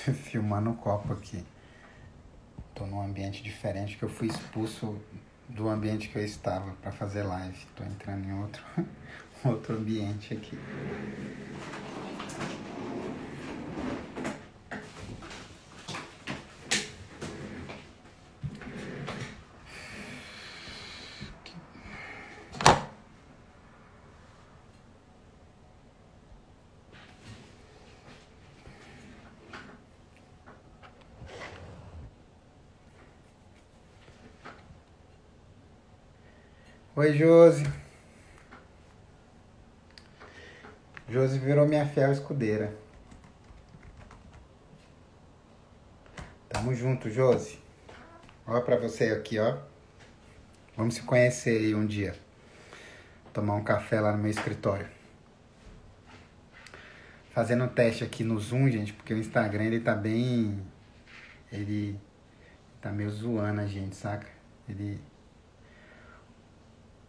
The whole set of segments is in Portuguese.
filmando o copo aqui. Tô num ambiente diferente que eu fui expulso do ambiente que eu estava para fazer live. Tô entrando em outro, outro ambiente aqui. Oi, Josi. Josi virou minha fiel escudeira. Tamo junto, Josi. Olha pra você aqui, ó. Vamos se conhecer aí um dia. Tomar um café lá no meu escritório. Fazendo um teste aqui no Zoom, gente, porque o Instagram ele tá bem. Ele tá meio zoando a gente, saca? Ele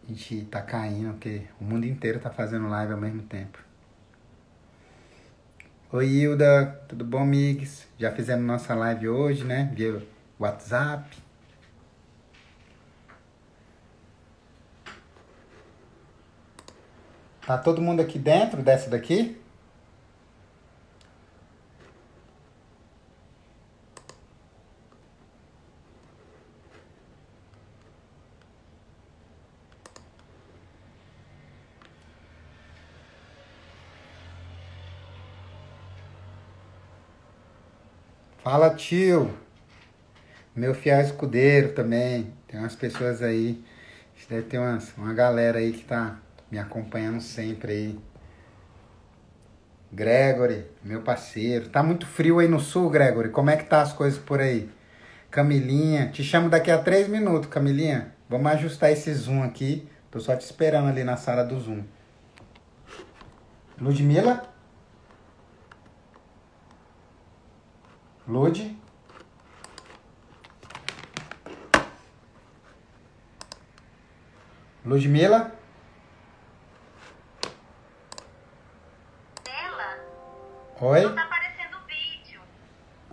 a gente tá caindo, porque o mundo inteiro tá fazendo live ao mesmo tempo. Oi, Hilda, tudo bom, amigos? Já fizemos nossa live hoje, né? Via WhatsApp. Tá todo mundo aqui dentro dessa daqui? Fala, tio. Meu fiel escudeiro também. Tem umas pessoas aí. Deve ter umas, uma galera aí que tá me acompanhando sempre aí. Gregory, meu parceiro. Tá muito frio aí no sul, Gregory. Como é que tá as coisas por aí? Camilinha, te chamo daqui a três minutos, Camilinha. Vamos ajustar esse zoom aqui. Tô só te esperando ali na sala do zoom. Ludmila? Lud. Ludmila. Ela? Oi? Não tá aparecendo o vídeo.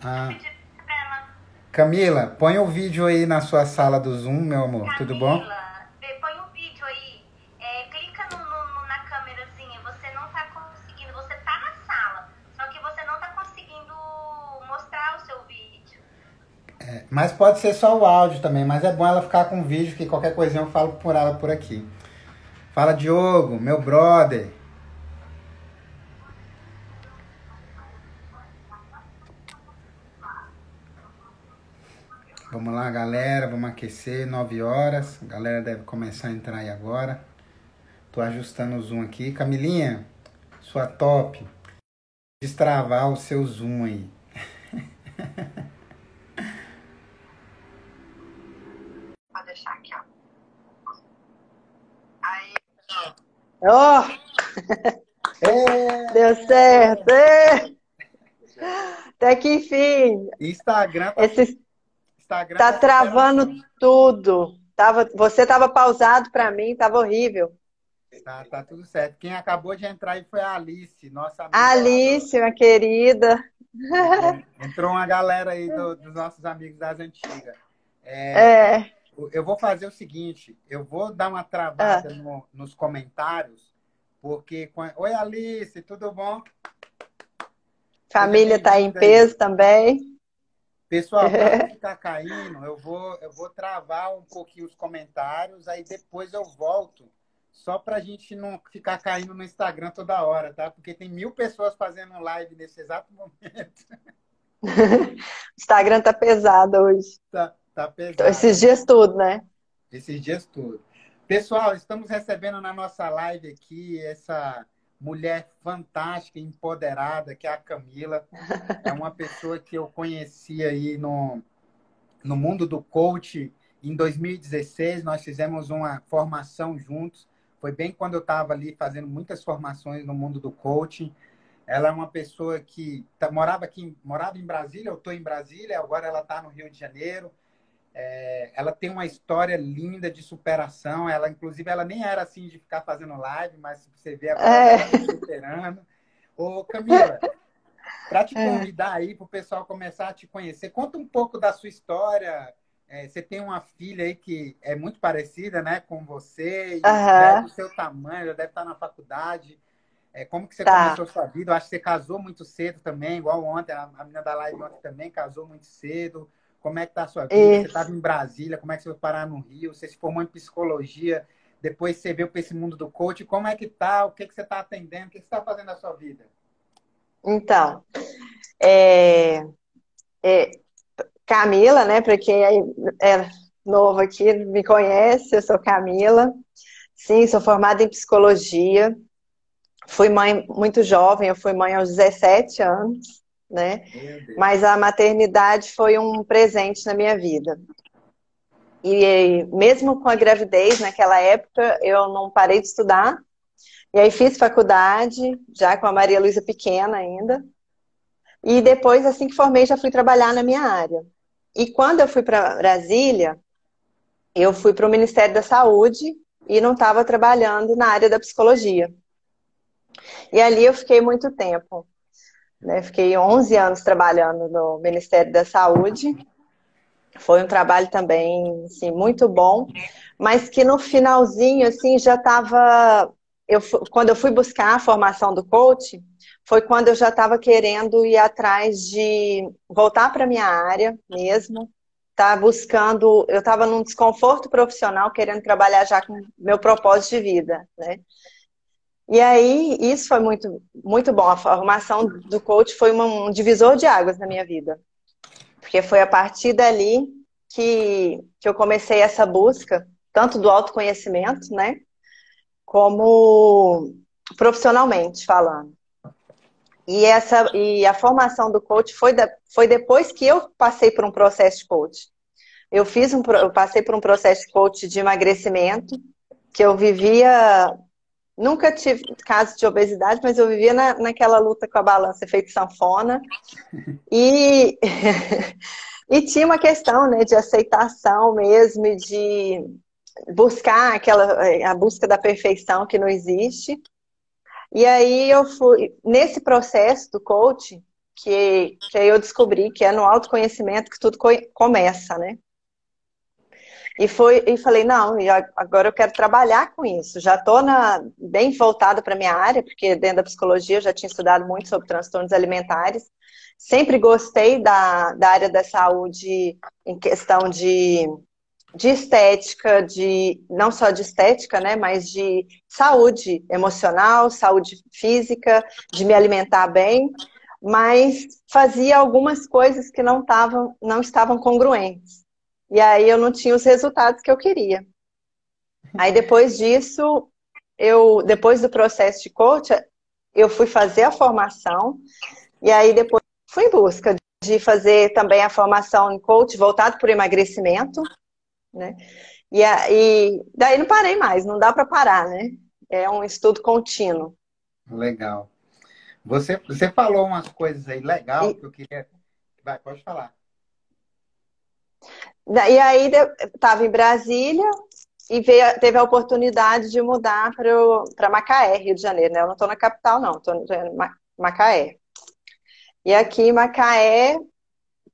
Ah. Pedi pra ela. Camila, põe o vídeo aí na sua sala do Zoom, meu amor. Tudo bom? Camila, vê, põe o vídeo aí. É, clica no, no- no- na câmerazinha. Você não tá conseguindo. Você tá na sala. Só que você não tá conseguindo mostrar o seu vídeo. É, mas pode ser só o áudio também, mas é bom ela ficar com o vídeo, que qualquer coisinha eu falo por ela por aqui. Fala, Diogo, meu brother. Vamos lá, galera, vamos aquecer, 9 horas. A galera deve começar a entrar aí agora. Tô ajustando o zoom aqui. Camilinha, sua top. Destravar o seu zoom aí. deixar aqui, ó. Aí. Ó, É, deu certo! ê! Até que enfim, Instagram tá, esse Instagram tá tá travando tudo. Tava, você tava pausado pra mim, tava horrível. Tá, tá tudo certo. Quem acabou de entrar aí foi a Alice, nossa amiga. Alice, minha querida. Entrou uma galera aí do- dos nossos amigos das antigas. É, É, eu vou fazer o seguinte, eu vou dar uma travada no- nos comentários, porque... Oi, Alice, tudo bom? família tá em bem-vinda aí. peso também. Pessoal, para ficar caindo, eu vou, eu vou travar um pouquinho os comentários, aí depois eu volto, só para a gente não ficar caindo no Instagram toda hora, tá? Porque tem mil pessoas fazendo live nesse exato momento. O Instagram tá pesado hoje. Tá, tá pesado. Então, Esses dias tudo, né? Esses dias tudo. Pessoal, estamos recebendo na nossa live aqui essa mulher fantástica, empoderada, que é a Camila. É uma pessoa que eu conheci aí no, no mundo do coach em 2016. Nós fizemos uma formação juntos. Foi bem quando eu estava ali fazendo muitas formações no mundo do coaching. Ela é uma pessoa que tá- morava aqui, morava em Brasília, eu estou em Brasília, agora ela está no Rio de Janeiro. É, ela tem uma história linda de superação. Ela, inclusive, ela nem era assim de ficar fazendo live, mas você vê agora É. ela tá superando. Ô, Camila, para te é. convidar aí para o pessoal começar a te conhecer. Conta um pouco da sua história. É, você tem uma filha aí que é muito parecida, né, com você, e uhum. do seu tamanho, já deve estar na faculdade. É, como que você tá. começou a sua vida? Eu acho que você casou muito cedo também, igual ontem, a, a menina da live ontem também casou muito cedo. Como é que tá a sua vida? Você estava em Brasília, como é que você foi parar no Rio? Você se formou em psicologia, depois você veio para esse mundo do coach. Como é que tá? O que, que você está atendendo? O que, que você está fazendo na sua vida? Então, é, é, Camila, né? Para quem é, é novo aqui, me conhece, eu sou Camila. Sim, sou formada em psicologia. Fui mãe muito jovem, eu fui mãe aos 17 anos, né? Mas a maternidade foi um presente na minha vida. E mesmo com a gravidez, naquela época, eu não parei de estudar, e aí fiz faculdade, já com a Maria Luísa pequena ainda. E depois, assim que formei, já fui trabalhar na minha área. E quando eu fui para Brasília, eu fui para o Ministério da Saúde e não estava trabalhando na área da psicologia. E ali eu fiquei muito tempo. Né? Fiquei 11 anos trabalhando no Ministério da Saúde. Foi um trabalho também assim, muito bom, mas que no finalzinho assim já estava eu, quando eu fui buscar a formação do coach, foi quando eu já estava querendo ir atrás de voltar para minha área mesmo, tá buscando, eu estava num desconforto profissional, querendo trabalhar já com meu propósito de vida, né? E aí, isso foi muito, muito bom. A formação do coach foi um divisor de águas na minha vida. Porque foi a partir dali que, que eu comecei essa busca, tanto do autoconhecimento, né? como profissionalmente falando. E, essa, e a formação do coach foi, da, foi depois que eu passei por um processo de coach. Eu fiz um, eu passei por um processo de coach de emagrecimento, que eu vivia. Nunca tive caso de obesidade, mas eu vivia na, naquela luta com a balança feito sanfona. E, e tinha uma questão né, de aceitação mesmo, de buscar aquela a busca da perfeição que não existe. E aí eu fui nesse processo do coach que, que aí eu descobri que é no autoconhecimento que tudo começa, né? E foi e falei não, agora eu quero trabalhar com isso. Já estou bem voltada para minha área, porque dentro da psicologia eu já tinha estudado muito sobre transtornos alimentares. Sempre gostei da, da área da saúde em questão de de estética, de não só de estética, né, mas de saúde emocional, saúde física, de me alimentar bem, mas fazia algumas coisas que não estavam não estavam congruentes. E aí eu não tinha os resultados que eu queria. Aí depois disso, eu depois do processo de coach, eu fui fazer a formação e aí depois fui em busca de fazer também a formação em coach voltado para emagrecimento, né? E, e daí não parei mais, não dá para parar, né? É um estudo contínuo. Legal. Você, você falou umas coisas aí legal e... que eu queria. Vai, pode falar. E aí estava em Brasília e veio, teve a oportunidade de mudar para Macaé, Rio de Janeiro. Né? Eu não estou na capital, não, estou em Macaé. E aqui em Macaé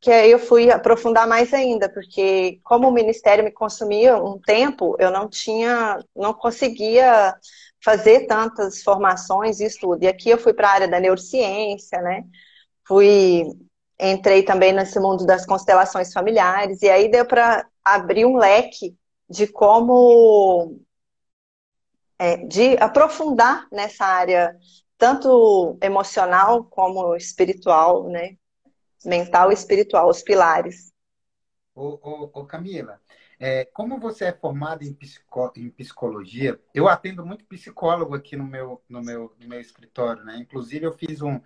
que aí eu fui aprofundar mais ainda, porque como o ministério me consumia um tempo, eu não tinha, não conseguia fazer tantas formações e estudo. E aqui eu fui para a área da neurociência, né? Fui entrei também nesse mundo das constelações familiares e aí deu para abrir um leque de como é, de aprofundar nessa área tanto emocional como espiritual, né? mental e espiritual, os pilares. Ô, ô, ô Camila, é, como você é formada em, em, psicologia, eu atendo muito psicólogo aqui no meu, no meu, no meu escritório, né? Inclusive, eu fiz um,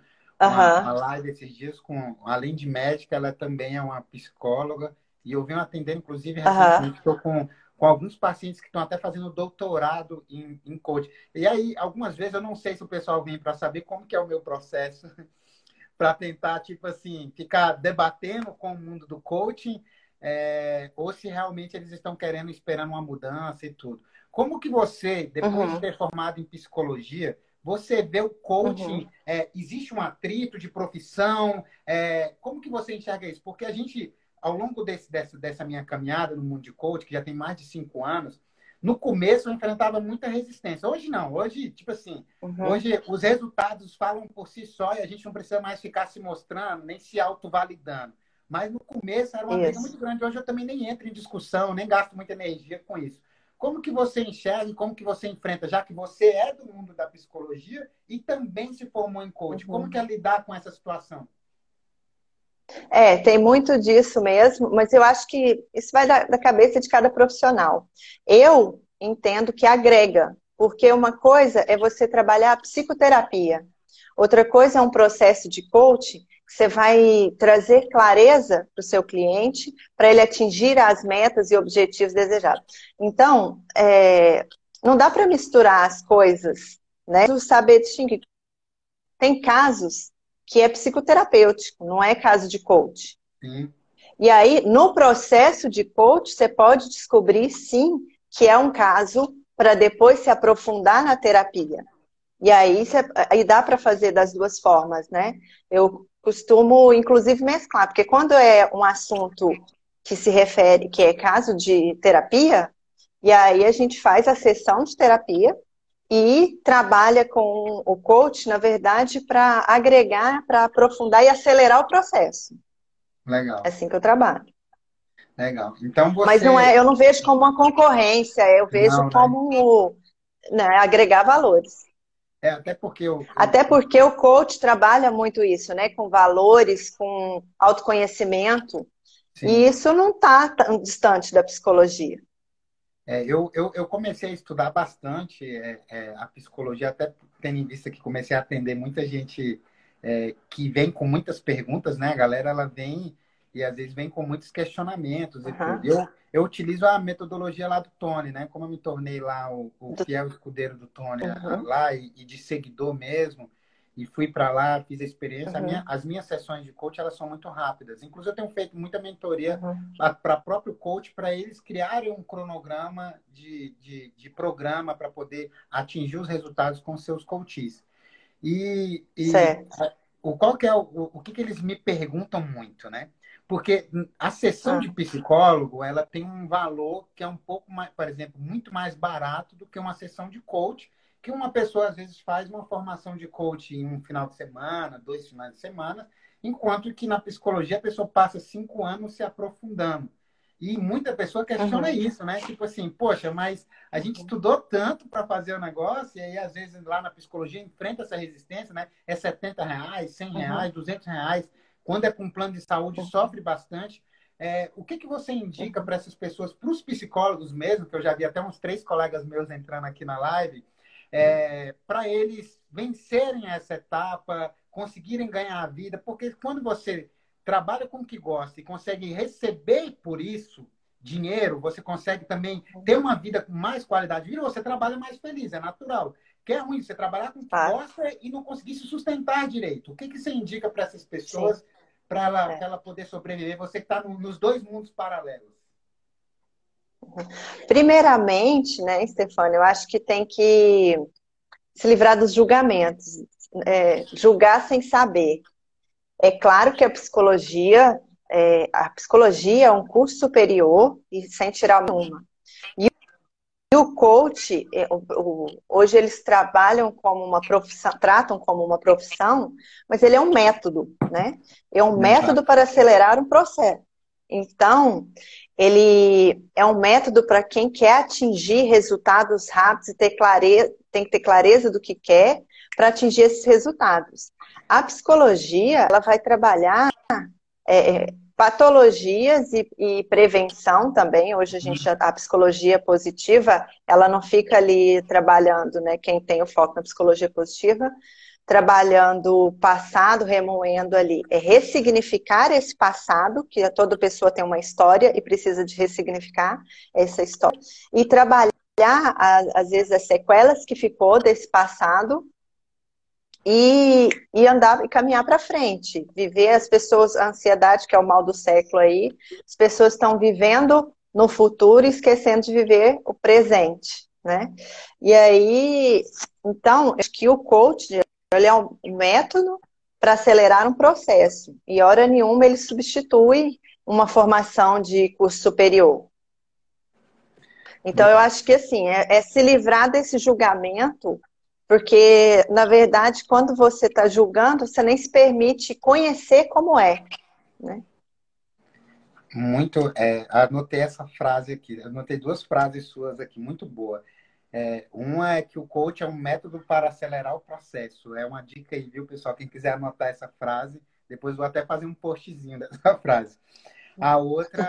uma, uma, live esses dias com, além de médica, ela também é uma psicóloga, e eu venho atendendo, inclusive, recentemente, estou com, com alguns pacientes que estão até fazendo doutorado em, em coaching. E aí, algumas vezes, eu não sei se o pessoal vem para saber como que é o meu processo para tentar, tipo assim, ficar debatendo com o mundo do coaching, é, ou se realmente eles estão querendo, esperando uma mudança e tudo. Como que você, depois uhum. de ter formado em psicologia, você vê o coaching, uhum. é, existe um atrito de profissão? É, como que você enxerga isso? Porque a gente, ao longo desse, dessa, dessa minha caminhada no mundo de coaching, que já tem mais de cinco anos, no começo eu enfrentava muita resistência. Hoje não. Hoje, tipo assim, uhum. hoje os resultados falam por si só e a gente não precisa mais ficar se mostrando, nem se autovalidando. Mas no começo era uma isso. briga muito grande. Hoje eu também nem entro em discussão, nem gasto muita energia com isso. Como que você enxerga e como que você enfrenta, já que você é do mundo da psicologia e também se formou em coach? Uhum. Como que é lidar com essa situação? É, tem muito disso mesmo, mas eu acho que isso vai da, da cabeça de cada profissional. Eu entendo que agrega, porque uma coisa é você trabalhar a psicoterapia, outra coisa é um processo de coaching você vai trazer clareza para o seu cliente para ele atingir as metas e objetivos desejados. Então, é, não dá para misturar as coisas, né? Saber distinguir. Tem casos que é psicoterapêutico, não é caso de coach. Sim. E aí, no processo de coach, você pode descobrir, sim, que é um caso para depois se aprofundar na terapia. E aí, aí dá para fazer das duas formas, né? Eu costumo, inclusive, mesclar, porque quando é um assunto que se refere, que é caso de terapia, e aí a gente faz a sessão de terapia, e trabalha com o coach, na verdade, para agregar, para aprofundar e acelerar o processo. Legal. É assim que eu trabalho. Legal. Então você... Mas não é, eu não vejo como uma concorrência, eu vejo não, né? como né? Né, agregar valores. É, até porque eu... Até porque o coach trabalha muito isso, né? Com valores, com autoconhecimento. Sim. E isso não está tão distante da psicologia. É, eu, eu, eu, comecei a estudar bastante é, é, a psicologia, até tendo em vista que comecei a atender muita gente é, que vem com muitas perguntas, né? A galera, ela vem e às vezes vem com muitos questionamentos uhum. e tudo. Eu, eu utilizo a metodologia lá do Tony, né? Como eu me tornei lá o, o fiel escudeiro do Tony uhum. lá e, e de seguidor mesmo, e fui para lá, fiz a experiência. Uhum. A minha, as minhas sessões de coach elas são muito rápidas. Inclusive, eu tenho feito muita mentoria uhum. para próprio coach, para eles criarem um cronograma de, de, de programa para poder atingir os resultados com seus coaches. E, e o qual que é o, o que, que eles me perguntam muito, né? Porque a sessão ah. de psicólogo, ela tem um valor que é um pouco mais, por exemplo, muito mais barato do que uma sessão de coach, que uma pessoa às vezes faz uma formação de coach em um final de semana, dois finais de semana, enquanto que na psicologia a pessoa passa cinco anos se aprofundando. E muita pessoa questiona uhum. isso, né? Tipo assim, poxa, mas a gente uhum. estudou tanto para fazer o negócio, e aí às vezes lá na psicologia enfrenta essa resistência, né? É 70 reais, 100 reais, uhum. 200 reais. Quando é com plano de saúde, sofre bastante. É, o que, que você indica para essas pessoas, para os psicólogos mesmo, que eu já vi até uns três colegas meus entrando aqui na live, é, para eles vencerem essa etapa, conseguirem ganhar a vida, porque quando você trabalha com o que gosta e consegue receber por isso dinheiro, você consegue também ter uma vida com mais qualidade de vida, você trabalha mais feliz, é natural. Que é ruim você trabalhar com o que ah. gosta e não conseguir se sustentar direito. O que, que você indica para essas pessoas para ela, é. ela poder sobreviver? Você que está no, nos dois mundos paralelos. Primeiramente, né, Stefano, eu acho que tem que se livrar dos julgamentos, é, julgar sem saber. É claro que a psicologia, é, a psicologia é um curso superior e sem tirar uma. E, e o coach, é, hoje eles trabalham como uma profissão, tratam como uma profissão, mas ele é um método, né? É um método para acelerar um processo. Então, ele é um método para quem quer atingir resultados rápidos e ter clareza, tem que ter clareza do que quer para atingir esses resultados. A psicologia, ela vai trabalhar é, é patologias e, e, prevenção também. Hoje a gente a psicologia positiva, ela não fica ali trabalhando, né? Quem tem o foco na psicologia positiva, trabalhando o passado, remoendo ali, é ressignificar esse passado, que toda pessoa tem uma história e precisa de ressignificar essa história, e trabalhar, às vezes, as sequelas que ficou desse passado e, e andar e caminhar para frente, viver as pessoas, a ansiedade, que é o mal do século aí, as pessoas estão vivendo no futuro esquecendo de viver o presente. né? E aí, então, acho que o coach ele é um método para acelerar um processo. E hora nenhuma ele substitui uma formação de curso superior. Então, eu acho que assim, é, é se livrar desse julgamento, porque, na verdade, quando você está julgando, você nem se permite conhecer como é. Né? Muito, é, anotei essa frase aqui, anotei duas frases suas aqui, muito boa. É, uma é que o coach é um método para acelerar o processo. É uma dica aí, viu, pessoal? Quem quiser anotar essa frase, depois vou até fazer um postzinho dessa frase. A outra,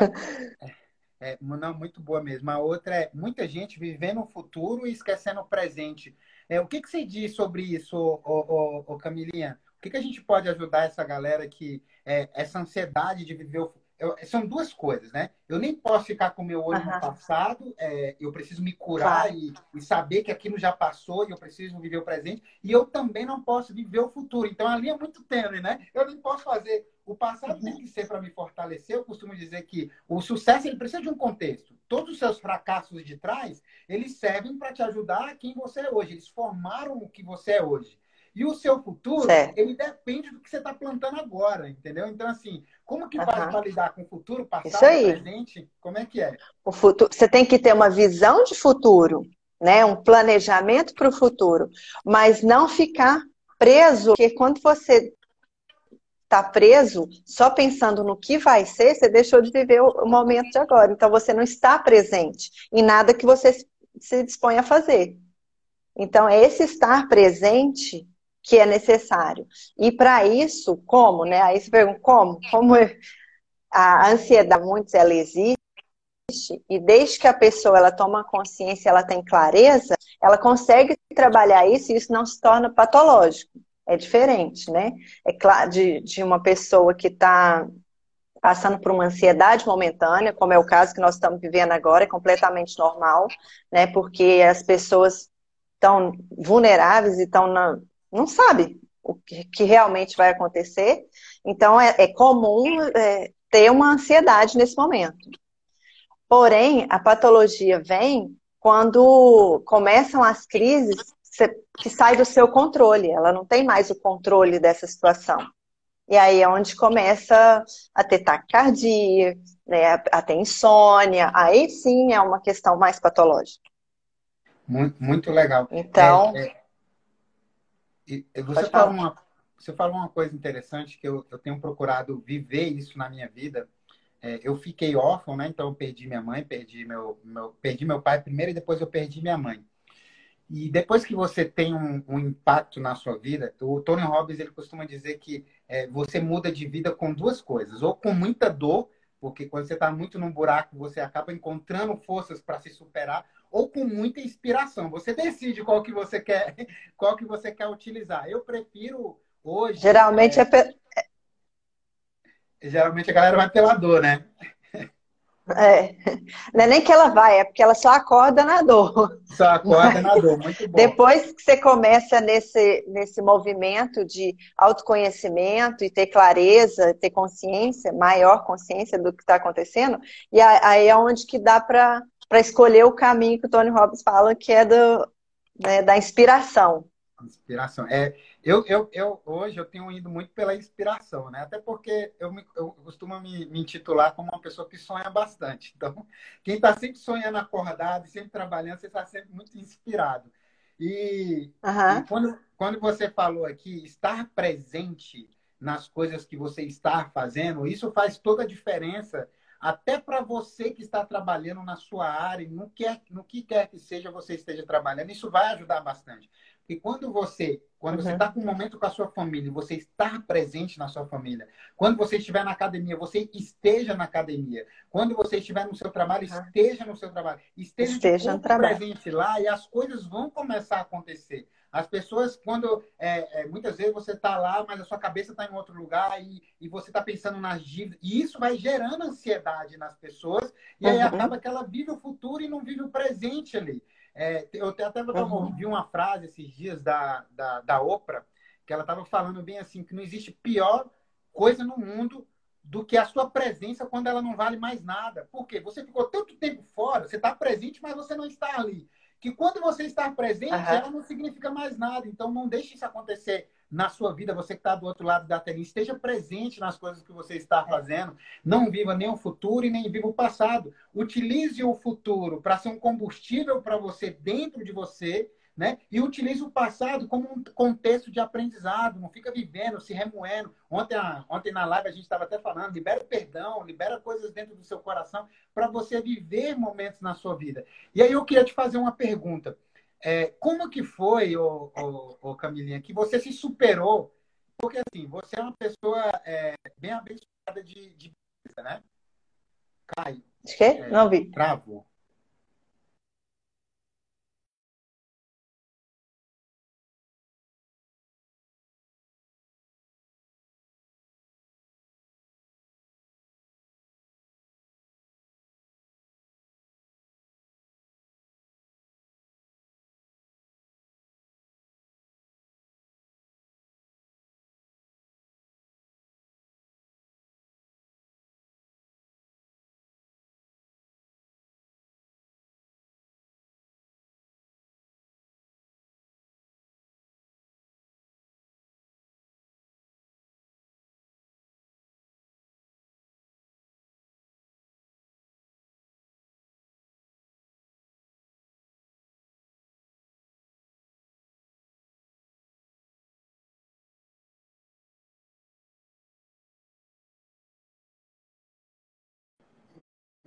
é, é, não, muito boa mesmo. A outra é muita gente vivendo o futuro e esquecendo o presente. É, o que, que você diz sobre isso, ô, ô, ô, Camilinha? O que, que a gente pode ajudar essa galera que é, essa ansiedade de viver o, eu, são duas coisas, né? Eu nem posso ficar com o meu olho uhum. no passado, é, eu preciso me curar claro. e, e, saber que aquilo já passou e eu preciso viver o presente. E eu também não posso viver o futuro. Então a linha é muito tênue, né? Eu nem posso fazer. O passado uhum. tem que ser para me fortalecer. Eu costumo dizer que o sucesso ele precisa de um contexto. Todos os seus fracassos de trás, eles servem para te ajudar a quem você é hoje. Eles formaram o que você é hoje. E o seu futuro, certo. ele depende do que você está plantando agora, entendeu? Então, assim, como que uhum. faz para lidar com o futuro, passado, presente? Como é que é? O futuro, você tem que ter uma visão de futuro, né? Um planejamento para o futuro, mas não ficar preso, porque quando você está preso só pensando no que vai ser, você deixou de viver o momento de agora. Então, você não está presente em nada que você se dispõe a fazer. Então, esse estar presente que é necessário. E para isso, como, né? Aí você pergunta, como? Como a ansiedade, muitos, ela existe, e desde que a pessoa ela toma consciência, ela tem clareza, ela consegue trabalhar isso e isso não se torna patológico. É diferente, né? É claro, de, de uma pessoa que está passando por uma ansiedade momentânea, como é o caso que nós estamos vivendo agora, é completamente normal, né? Porque as pessoas estão vulneráveis e estão na, não sabe o que, que realmente vai acontecer. Então, é, é comum é, ter uma ansiedade nesse momento. Porém, a patologia vem quando começam as crises que sai do seu controle. Ela não tem mais o controle dessa situação. E aí é onde começa a ter taquicardia, né, a ter insônia. Aí sim é uma questão mais patológica. Muito, muito legal. Então, é, é você fala, uma, você fala uma coisa interessante que eu, eu tenho procurado viver isso na minha vida. É, eu fiquei órfão, né? Então eu perdi minha mãe, perdi meu, meu, perdi meu pai primeiro e depois eu perdi minha mãe. E depois que você tem um, um impacto na sua vida, o Tony Robbins ele costuma dizer que é, você muda de vida com duas coisas, ou com muita dor, porque quando você está muito num buraco você acaba encontrando forças para se superar, ou com muita inspiração. Você decide qual que você quer, qual que você quer utilizar. Eu prefiro hoje. Geralmente é, é pe... geralmente a galera vai pela dor, né? É. Não é nem que ela vai, é porque ela só acorda na dor. Só acorda na dor, muito bom. Depois que você começa nesse, nesse movimento de autoconhecimento e ter clareza, ter consciência, maior consciência do que está acontecendo, e aí é onde que dá para para escolher o caminho que o Tony Robbins fala, que é do, né, da inspiração. Inspiração. É, eu, eu, eu, hoje eu tenho ido muito pela inspiração, né? Até porque eu, me, eu costumo me, me intitular como uma pessoa que sonha bastante. Então, quem está sempre sonhando acordado, sempre trabalhando, você está sempre muito inspirado. E, uhum. e, quando, quando você falou aqui, estar presente nas coisas que você está fazendo, isso faz toda a diferença até para você que está trabalhando na sua área, no que, no que quer que seja você esteja trabalhando, isso vai ajudar bastante. Porque quando você, quando uhum. você está com um momento com a sua família, você está presente na sua família. Quando você estiver na academia, você esteja na academia. Quando você estiver no seu trabalho, uhum. esteja no seu trabalho. Esteja, esteja presente lá e as coisas vão começar a acontecer. As pessoas, quando é, é, muitas vezes você está lá, mas a sua cabeça está em outro lugar e, e você está pensando nas dívidas, e isso vai gerando ansiedade nas pessoas, e aí uhum. acaba que ela vive o futuro e não vive o presente ali. É, eu até uhum. vi uma frase esses dias da, da, da Oprah, que ela estava falando bem assim, que não existe pior coisa no mundo do que a sua presença quando ela não vale mais nada. Por quê? Você ficou tanto tempo fora, você está presente, mas você não está ali. que quando você está presente, uhum. ela não significa mais nada. Então, não deixe isso acontecer na sua vida, você que está do outro lado da telinha, esteja presente nas coisas que você está fazendo. Não viva nem o futuro e nem viva o passado. Utilize o futuro para ser um combustível para você dentro de você, né? E utilize o passado como um contexto de aprendizado. Não fica vivendo, se remoendo. Ontem, ontem na live a gente estava até falando, libera o perdão, libera coisas dentro do seu coração para você viver momentos na sua vida. E aí eu queria te fazer uma pergunta. É, como que foi, ô, ô, ô, Camilinha, que você se superou? Porque, assim, você é uma pessoa é, bem abençoada de, de né? Cai. De quê? É, Não vi. Travou.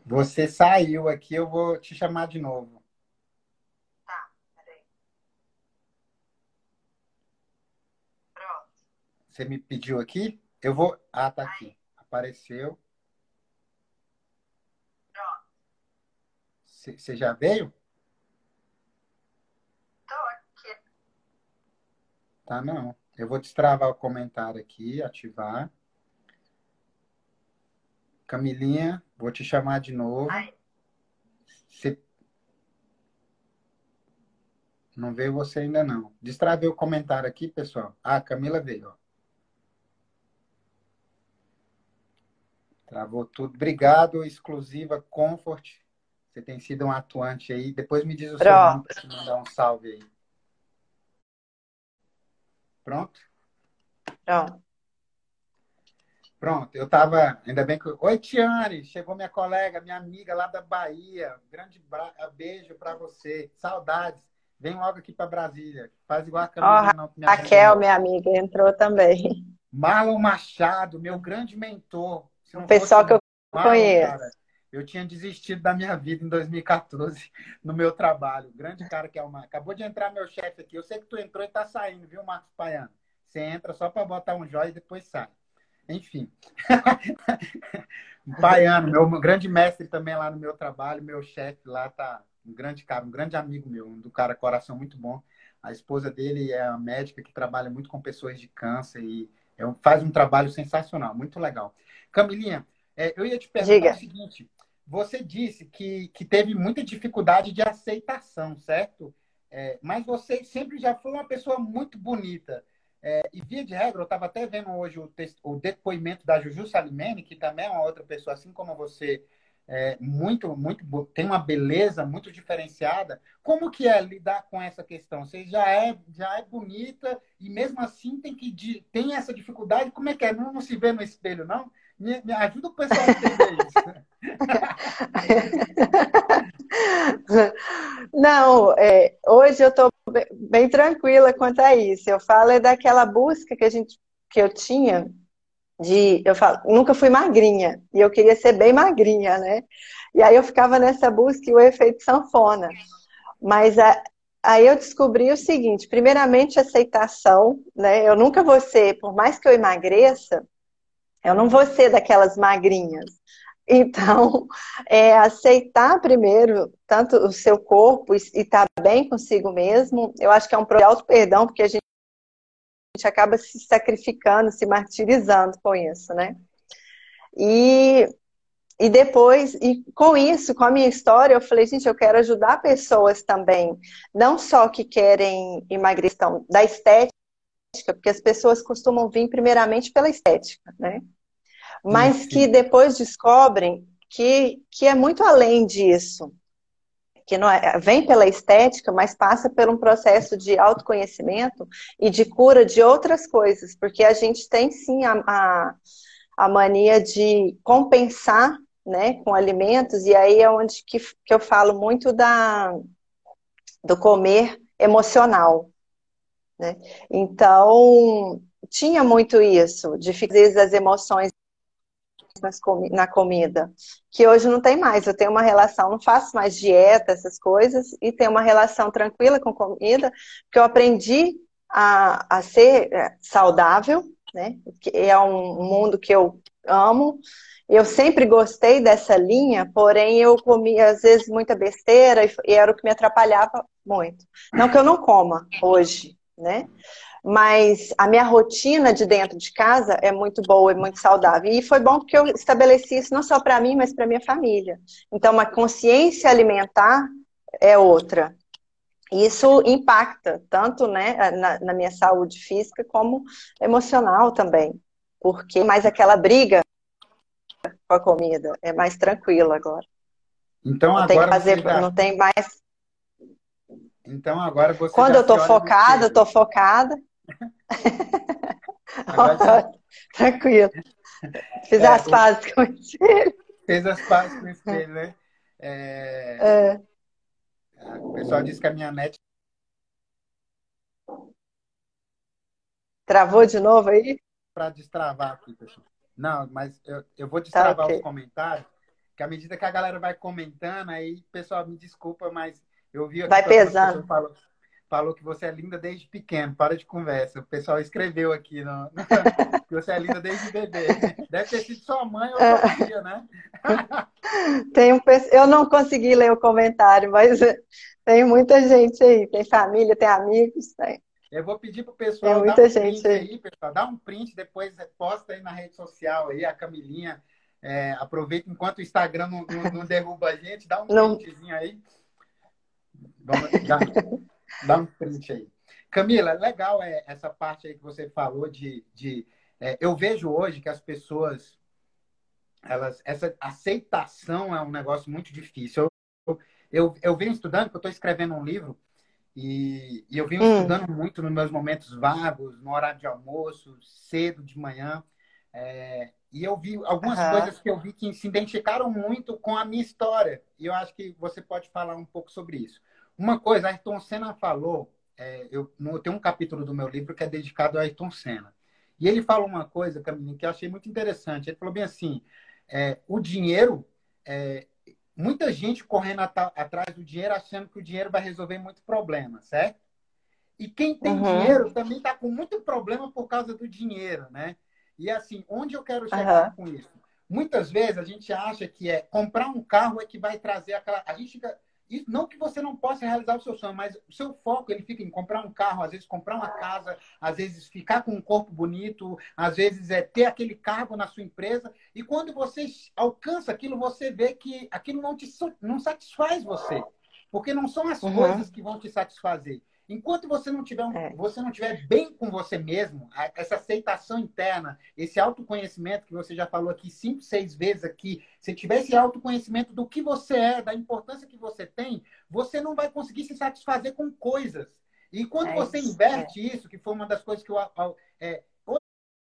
Você saiu aqui, eu vou te chamar de novo. Tá, peraí. Pronto. Você me pediu aqui? Eu vou. Ah, tá aqui. Apareceu. Pronto. Você já veio? Tô aqui. Tá, não. Eu vou destravar o comentário aqui, ativar. Camilinha, vou te chamar de novo. Você... Não veio você ainda não. Destravei o comentário aqui, pessoal. Ah, Camila veio. Ó. Travou tudo. Obrigado, exclusiva Comfort. Você tem sido um atuante aí. Depois me diz o Pronto. seu nome para te mandar um salve aí. Pronto? Pronto. Pronto, eu estava, ainda bem que. Oi, Tiane, chegou minha colega, minha amiga lá da Bahia. grande bra... beijo para você. Saudades. Vem logo aqui para Brasília. Faz igual a Camila. Oh, não, minha Raquel, amiga. minha amiga, entrou também. Marlon Machado, meu grande mentor. O pessoal que eu Marlon, conheço. Cara, eu tinha desistido da minha vida em 2014 no meu trabalho. grande cara que é uma. Acabou de entrar meu chefe aqui. Eu sei que tu entrou e tá saindo, viu, Marcos Paiano? Você entra só para botar um jóia e depois sai. Enfim. Baiano, meu grande mestre também lá no meu trabalho, meu chefe lá tá um grande cara, um grande amigo meu, um do cara coração muito bom. A esposa dele é a médica que trabalha muito com pessoas de câncer e é faz um trabalho sensacional, muito legal. Camilinha, é, eu ia te perguntar Diga. o seguinte: você disse que, que teve muita dificuldade de aceitação, certo? É, mas você sempre já foi uma pessoa muito bonita. É, e via de regra, eu estava até vendo hoje o, o, depoimento da Juju Salimene, que também é uma outra pessoa, assim como você, é, muito, muito tem uma beleza muito diferenciada. Como que é lidar com essa questão? Você já é, já é bonita e mesmo assim tem que tem essa dificuldade. Como é que é? Não, não se vê no espelho, não? Me, me ajuda o pessoal a entender isso. Não, é, hoje eu estou bem tranquila quanto a isso. Eu falo é daquela busca que a gente que eu tinha de eu falo, nunca fui magrinha e eu queria ser bem magrinha, né? E aí eu ficava nessa busca e o efeito sanfona. Mas a, aí eu descobri o seguinte, primeiramente aceitação, né? Eu nunca vou ser, por mais que eu emagreça, eu não vou ser daquelas magrinhas. Então, é aceitar primeiro tanto o seu corpo e estar tá bem consigo mesmo. Eu acho que é um processo de auto-perdão, porque a gente, a gente acaba se sacrificando, se martirizando com isso, né? E, e depois, e com isso, com a minha história, eu falei, gente, eu quero ajudar pessoas também, não só que querem emagrecer, da estética, porque as pessoas costumam vir primeiramente pela estética, né? Mas que depois descobrem que, que é muito além disso. que não é, vem pela estética, mas passa por um processo de autoconhecimento e de cura de outras coisas, porque a gente tem sim a, a, a mania de compensar né, com alimentos, e aí é onde que, que eu falo muito da, do comer emocional. Né? Então, tinha muito isso, de fazer as emoções na comida, que hoje não tem mais. Eu tenho uma relação, não faço mais dieta, essas coisas, e tenho uma relação tranquila com comida, porque eu aprendi a, a ser é, saudável, né? Que é um mundo que eu amo. Eu sempre gostei dessa linha, porém eu comia às vezes muita besteira e era o que me atrapalhava muito. Não que eu não coma hoje, né? Mas a minha rotina de dentro de casa é muito boa e muito saudável. E foi bom porque eu estabeleci isso não só para mim, mas para minha família. Então, uma consciência alimentar é outra. Isso impacta tanto né, na, na minha saúde física como emocional também. Porque mais aquela briga com a comida é mais tranquila agora. Então não agora tem que fazer, não tem mais. Então agora você. Quando eu tô focada, eu tô focada. Agora... Tranquilo. Fiz é, as pazes com o espelho. Fez as pazes com o espelho, né? É... É. O pessoal disse que a minha net. Travou de novo aí? Para destravar aqui, pessoal. Não, mas eu, eu vou tá, destravar tá, okay. os comentários, que à medida que a galera vai comentando, aí, pessoal, me desculpa, mas eu vi. Vai pesando. Falou, falou que você é linda desde pequeno, para de conversa. O pessoal escreveu aqui no, que você é linda desde bebê. Deve ter sido sua mãe ou sua né? tem um, eu não consegui ler o comentário, mas tem muita gente aí. Tem família, tem amigos, tem. Eu vou pedir pro pessoal tem muita dar um gente print aí, pessoal. Dá um print, depois posta aí na rede social aí, a Camilinha. É, aproveita enquanto o Instagram não, não, não derruba a gente, dá um não. printzinho aí. Vamos dá um print aí. Camila, legal é, essa parte aí que você falou de. de é, eu vejo hoje que as pessoas. Elas, essa aceitação é um negócio muito difícil. Eu, eu, eu venho estudando, porque eu estou escrevendo um livro e, e eu venho hum. estudando muito nos meus momentos vagos, no horário de almoço, cedo de manhã. É, e eu vi algumas uhum. coisas que eu vi que se identificaram muito com a minha história. E eu acho que você pode falar um pouco sobre isso. Uma coisa, Ayrton Senna falou, é, eu, no, tem um capítulo do meu livro que é dedicado a Ayrton Senna. E ele falou uma coisa, Camille, que eu achei muito interessante. Ele falou bem assim: é, o dinheiro, é, muita gente correndo atrás do dinheiro achando que o dinheiro vai resolver muito problema, certo? E quem tem uhum. dinheiro também está com muito problema por causa do dinheiro, né? E assim, onde eu quero chegar uhum. com isso? Muitas vezes a gente acha que é comprar um carro é que vai trazer aquela. A gente fica não que você não possa realizar o seu sonho, mas o seu foco ele fica em comprar um carro, às vezes comprar uma casa, às vezes ficar com um corpo bonito, às vezes é ter aquele cargo na sua empresa. E quando você alcança aquilo, você vê que aquilo não te não satisfaz você, porque não são as uhum. coisas que vão te satisfazer. Enquanto você não tiver, um, é. você não tiver bem com você mesmo, essa aceitação interna, esse autoconhecimento que você já falou aqui cinco, seis vezes aqui, se tiver esse autoconhecimento do que você é, da importância que você tem, você não vai conseguir se satisfazer com coisas. E quando é você isso, inverte é. isso, que foi uma das coisas que eu é,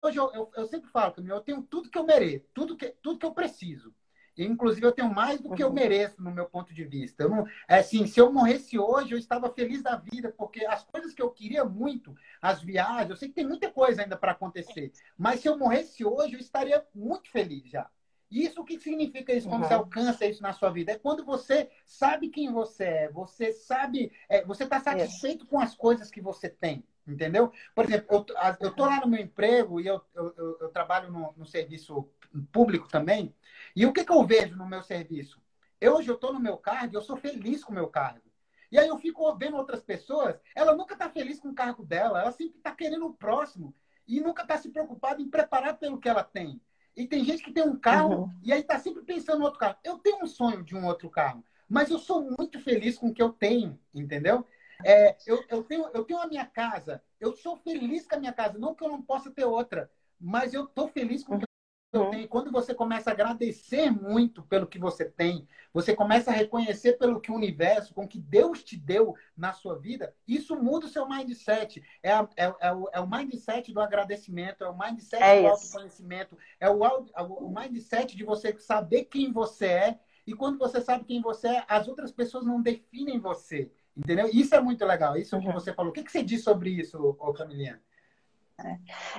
hoje eu, eu, eu, sempre falo, eu tenho tudo que eu mereço, tudo que, tudo que eu preciso. Inclusive, eu tenho mais do que eu uhum. mereço, no meu ponto de vista. Eu não, é assim, se eu morresse hoje, eu estava feliz da vida, porque as coisas que eu queria muito, as viagens, eu sei que tem muita coisa ainda para acontecer, mas se eu morresse hoje, eu estaria muito feliz já. E isso o que significa isso quando uhum. você alcança isso na sua vida? É quando você sabe quem você é, você sabe, é, você está satisfeito é. com as coisas que você tem. Entendeu? Por exemplo, eu, eu tô lá no meu emprego e eu, eu, eu, eu trabalho no, no serviço público também. E o que, que eu vejo no meu serviço? Eu, hoje eu estou no meu cargo, eu sou feliz com o meu cargo. E aí eu fico vendo outras pessoas, ela nunca está feliz com o cargo dela, ela sempre está querendo o próximo e nunca está se preocupada em preparar pelo que ela tem. E tem gente que tem um carro uhum. e aí está sempre pensando no outro carro. Eu tenho um sonho de um outro carro, mas eu sou muito feliz com o que eu tenho, entendeu? É, eu, eu, tenho, eu tenho a minha casa, eu sou feliz com a minha casa, não que eu não possa ter outra, mas eu estou feliz com o que eu tenho, quando você começa a agradecer muito pelo que você tem, você começa a reconhecer pelo que o universo, com que Deus te deu na sua vida, isso muda o seu mindset. É, a, é, é, o, é o mindset do agradecimento, é o mindset É do autoconhecimento, é o, au- o mindset de você saber quem você é. E quando você sabe quem você é, as outras pessoas não definem você. Entendeu? Isso é muito legal. Isso é o que Uhum. você falou. O que, que você diz sobre isso, Camilinha?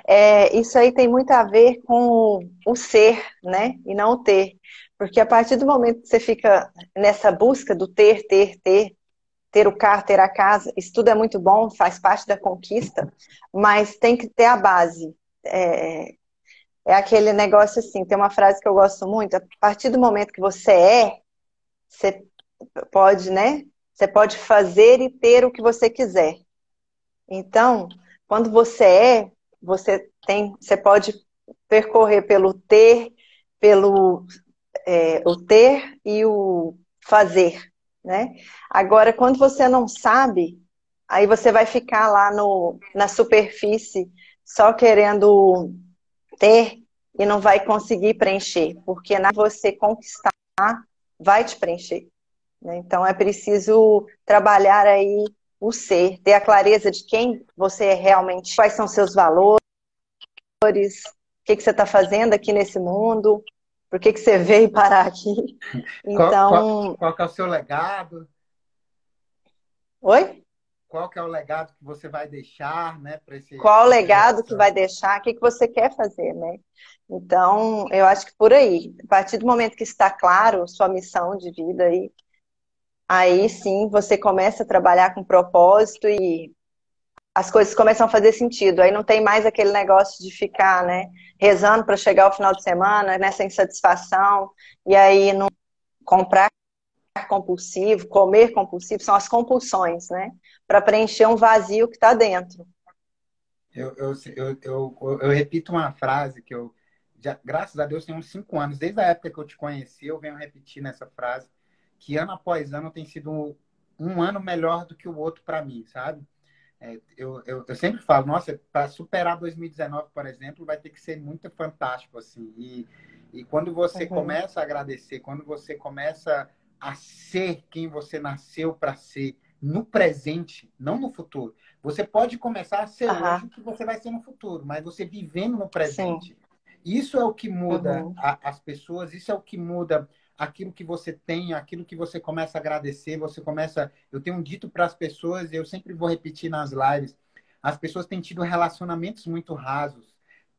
É, isso aí tem muito a ver com o ser, né? E não o ter. Porque a partir do momento que você fica nessa busca do ter, ter, ter, ter o carro, ter a casa, isso tudo é muito bom, faz parte da conquista, mas tem que ter a base. É, é aquele negócio assim, tem uma frase que eu gosto muito, a partir do momento que você é, você pode, né? Você pode fazer e ter o que você quiser. Então, quando você é, você tem, você pode percorrer pelo ter, pelo é, o ter e o fazer, né? Agora, quando você não sabe, aí você vai ficar lá no, na superfície só querendo ter e não vai conseguir preencher, porque na você conquistar vai te preencher. né? Então é preciso trabalhar aí o ser, ter a clareza de quem você é realmente, quais são seus valores, o que, que você está fazendo aqui nesse mundo, por que, que você veio parar aqui. Qual- Então, Qual que é o seu legado? oi? Qual que é o legado que você vai deixar, né, esse Qual o legado que vai deixar, o que, que você quer fazer, né? Então, eu acho que por aí, a partir do momento que está claro sua missão de vida aí, aí sim você começa a trabalhar com propósito e as coisas começam a fazer sentido. Aí não tem mais aquele negócio de ficar, né, rezando para chegar ao final de semana, nessa insatisfação, e aí não comprar compulsivo, comer compulsivo, são as compulsões, né? Para preencher um vazio que está dentro. Eu, eu, eu, eu, eu repito uma frase que eu, já, graças a Deus, tem uns cinco anos, desde a época que eu te conheci, eu venho repetindo essa frase, que ano após ano tem sido um ano melhor do que o outro para mim, sabe? É, eu, eu, eu sempre falo, nossa, para superar 2019, por exemplo, vai ter que ser muito fantástico, assim. E, e quando você Uhum. começa a agradecer, quando você começa a ser quem você nasceu para ser, no presente, não no futuro. Você pode começar a ser Aham. hoje o que você vai ser no futuro, mas você vivendo no presente. Isso é o que muda Uhum. a- as pessoas, isso é o que muda aquilo que você tem, aquilo que você começa a agradecer, você começa. Eu tenho dito para as pessoas, eu sempre vou repetir nas lives, as pessoas têm tido relacionamentos muito rasos,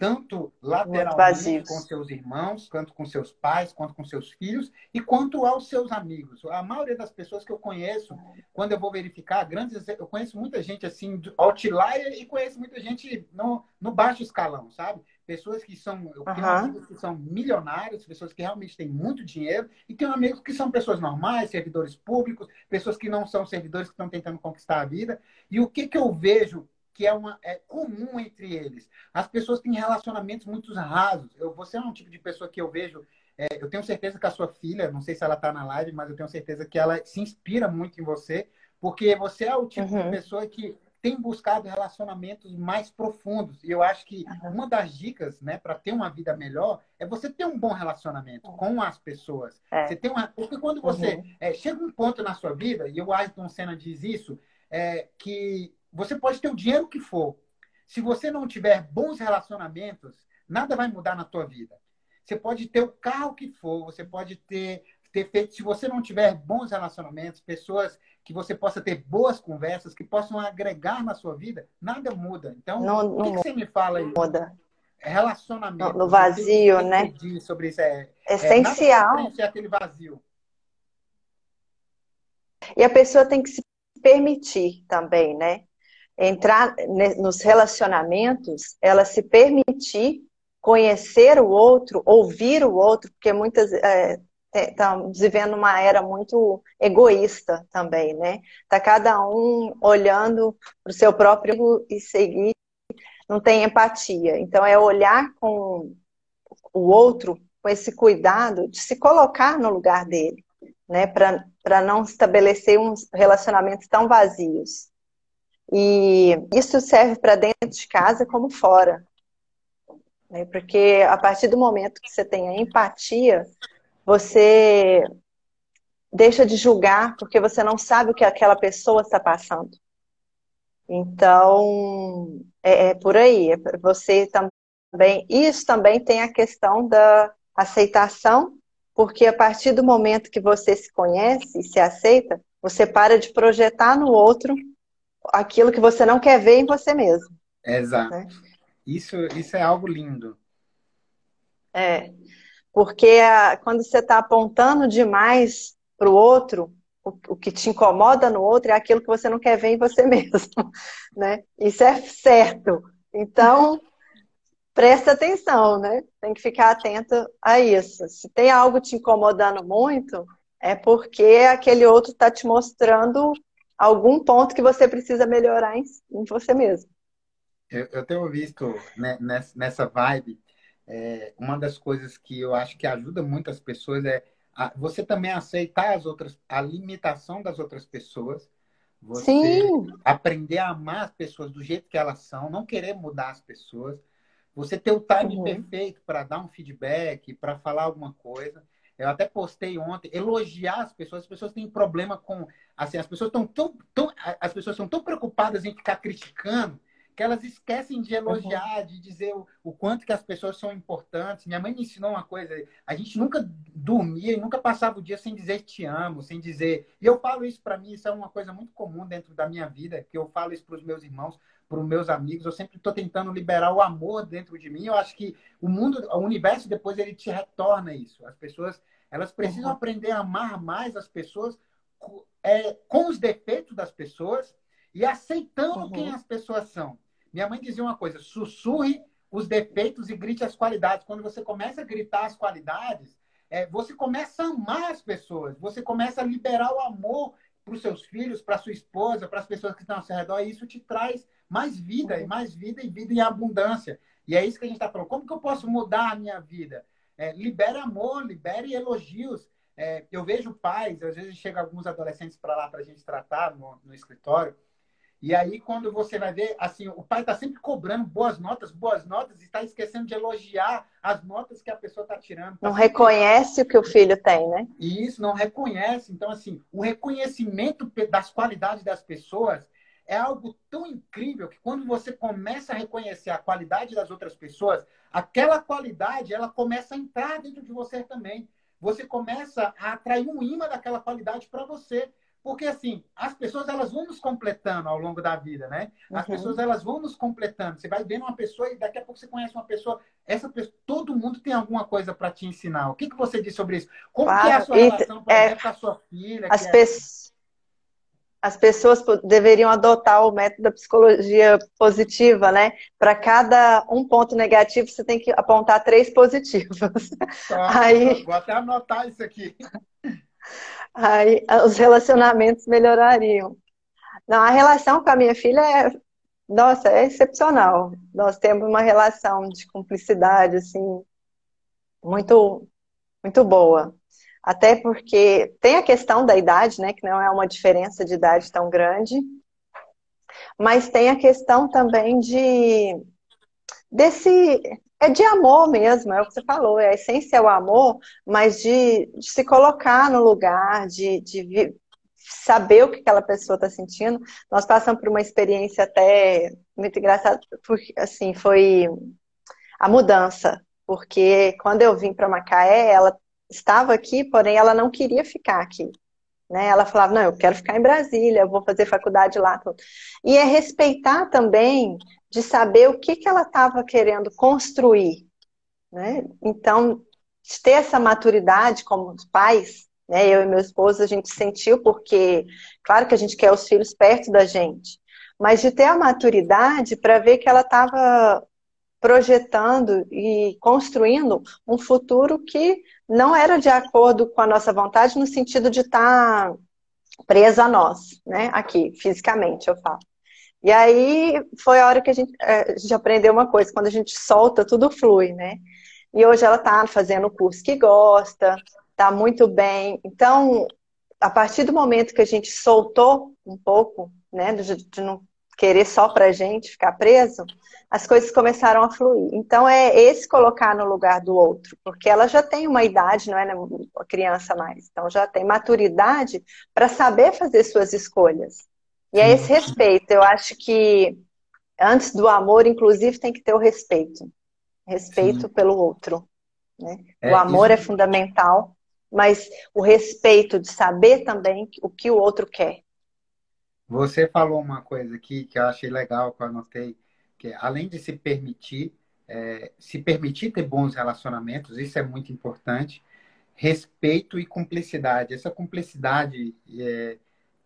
tanto lateralmente com seus irmãos, quanto com seus pais, quanto com seus filhos, e quanto aos seus amigos. A maioria das pessoas que eu conheço, quando eu vou verificar, grandes, eu conheço muita gente assim, outlier, e conheço muita gente no, no baixo escalão, sabe? Pessoas que são, eu tenho Aham. amigos que são milionários, pessoas que realmente têm muito dinheiro, e tenho amigos que são pessoas normais, servidores públicos, pessoas que não são servidores que estão tentando conquistar a vida. E o que, que eu vejo que é, uma, é comum entre eles? As pessoas têm relacionamentos muito rasos. Eu, você é um tipo de pessoa que eu vejo. é, eu tenho certeza que a sua filha, não sei se ela está na live, mas eu tenho certeza que ela se inspira muito em você, porque você é o tipo de Uhum. pessoa que tem buscado relacionamentos mais profundos. E eu acho que uma das dicas, né, para ter uma vida melhor é você ter um bom relacionamento com as pessoas. É. Você tem uma, porque quando você Uhum. é, chega um ponto na sua vida e o Ayrton Senna diz isso, é, que você pode ter o dinheiro que for. Se você não tiver bons relacionamentos, nada vai mudar na tua vida. Você pode ter o carro que for, você pode ter, ter feito. Se você não tiver bons relacionamentos, pessoas que você possa ter boas conversas, que possam agregar na sua vida, nada muda. Então, Não, o que, que você me fala aí? muda. Relacionamento. No- no vazio, né? sobre isso? É, é, Essencial. preencher aquele vazio. E a pessoa tem que se permitir também, né? Entrar nos relacionamentos, ela se permitir conhecer o outro, ouvir o outro, porque muitas é, estamos vivendo uma era muito egoísta também, né? Tá cada um olhando para o seu próprio e seguir, não tem empatia. Então é olhar com o outro com esse cuidado de se colocar no lugar dele, né? Para não estabelecer uns relacionamentos tão vazios. E isso serve para dentro de casa como fora. Né? Porque a partir do momento que você tem a empatia, você deixa de julgar porque você não sabe o que aquela pessoa está passando. Então, é, é por aí. É você também. Isso também tem a questão da aceitação, porque a partir do momento que você se conhece e se aceita, você para de projetar no outro aquilo que você não quer ver em você mesmo. Exato. Né? Isso, isso é algo lindo. É, porque a, quando você está apontando demais para o outro, o que te incomoda no outro é aquilo que você não quer ver em você mesmo, né? Isso é certo. Então, presta atenção, né? Tem que ficar atento a isso. Se tem algo te incomodando muito, é porque aquele outro está te mostrando algum ponto que você precisa melhorar em, em você mesmo. Eu, eu, tenho visto né, nessa vibe, é, uma das coisas que eu acho que ajuda muitas pessoas é você também aceitar as outras, a limitação das outras pessoas. Você Sim. aprender a amar as pessoas do jeito que elas são, não querer mudar as pessoas. Você ter o time uhum. perfeito para dar um feedback, para falar alguma coisa. Eu até postei ontem, elogiar as pessoas. As pessoas têm problema com. Assim, as pessoas estão tão, tão. As pessoas são tão preocupadas em ficar criticando que elas esquecem de elogiar, uhum. de dizer o, o, quanto que as pessoas são importantes. Minha mãe me ensinou uma coisa: a gente nunca dormia e nunca passava o dia sem dizer te amo, sem dizer. E eu falo isso para mim, isso é uma coisa muito comum dentro da minha vida, que eu falo isso para os meus irmãos, para os meus amigos. Eu sempre estou tentando liberar o amor dentro de mim. Eu acho que o mundo, o universo depois ele te retorna isso. As pessoas, elas precisam uhum. aprender a amar mais as pessoas é, com os defeitos das pessoas e aceitando uhum. quem as pessoas são. Minha mãe dizia uma coisa: sussurre os defeitos e grite as qualidades. Quando você começa a gritar as qualidades, é, você começa a amar as pessoas, você começa a liberar o amor para os seus filhos, para sua esposa, para as pessoas que estão ao seu redor, e isso te traz mais vida, e mais vida, e vida em abundância. E é isso que a gente está falando. Como que eu posso mudar a minha vida? É, libere amor, libere elogios. É, eu vejo pais, às vezes chega alguns adolescentes para lá para a gente tratar no, no escritório, e aí, quando você vai ver, assim, o pai está sempre cobrando boas notas, boas notas, e está esquecendo de elogiar as notas que a pessoa está tirando. Tá não sempre... reconhece o que o filho tem, né? Isso, não reconhece. Então, assim, o reconhecimento das qualidades das pessoas é algo tão incrível que quando você começa a reconhecer a qualidade das outras pessoas, aquela qualidade, ela começa a entrar dentro de você também. Você começa a atrair um imã daquela qualidade para você. Porque, assim, as pessoas elas vão nos completando ao longo da vida, né? As uhum. pessoas elas vão nos completando. Você vai vendo uma pessoa e daqui a pouco você conhece uma pessoa. Essa pessoa, todo mundo tem alguma coisa para te ensinar. O que, que você diz sobre isso? Como claro. é a sua relação, por é, exemplo, com a sua filha? As, pe... é... as pessoas deveriam adotar o método da psicologia positiva, né? Para cada um ponto negativo, você tem que apontar três positivos. Aí... Vou até anotar isso aqui aí os relacionamentos melhorariam. Não, a relação com a minha filha é, nossa, é excepcional. Nós temos uma relação de cumplicidade, assim, muito, muito boa. Até porque tem a questão da idade, né, que não é uma diferença de idade tão grande, mas tem a questão também de desse é de amor mesmo, é o que você falou, é a essência é o amor, mas de, de se colocar no lugar, de, de saber o que aquela pessoa está sentindo. Nós passamos por uma experiência até muito engraçada, porque assim, foi a mudança, porque quando eu vim para Macaé, ela estava aqui, porém ela não queria ficar aqui. Né? Ela falava, não, eu quero ficar em Brasília, eu vou fazer faculdade lá. E é respeitar também de saber o que, que ela estava querendo construir. Né? Então, ter essa maturidade como pais, né? eu e meu esposo, a gente sentiu, porque, claro que a gente quer os filhos perto da gente, mas de ter a maturidade para ver que ela estava projetando e construindo um futuro que não era de acordo com a nossa vontade, no sentido de estar tá presa a nós, né? Aqui, fisicamente, eu falo. E aí foi a hora que a gente, é, a gente aprendeu uma coisa, quando a gente solta, tudo flui, né? E hoje ela está fazendo o curso que gosta, está muito bem. Então, a partir do momento que a gente soltou um pouco, né, de, de não querer só pra gente, ficar preso, as coisas começaram a fluir. Então é esse colocar no lugar do outro, porque ela já tem uma idade, não é uma criança mais, então já tem maturidade para saber fazer suas escolhas. E é esse respeito. Eu acho que antes do amor, inclusive, tem que ter o respeito. Respeito Sim. pelo outro. Né? É, o amor isso... é fundamental, mas o respeito de saber também o que o outro quer. Você falou uma coisa aqui que eu achei legal, que eu anotei, que além de se permitir, é, se permitir ter bons relacionamentos, isso é muito importante, respeito e cumplicidade. Essa cumplicidade, é,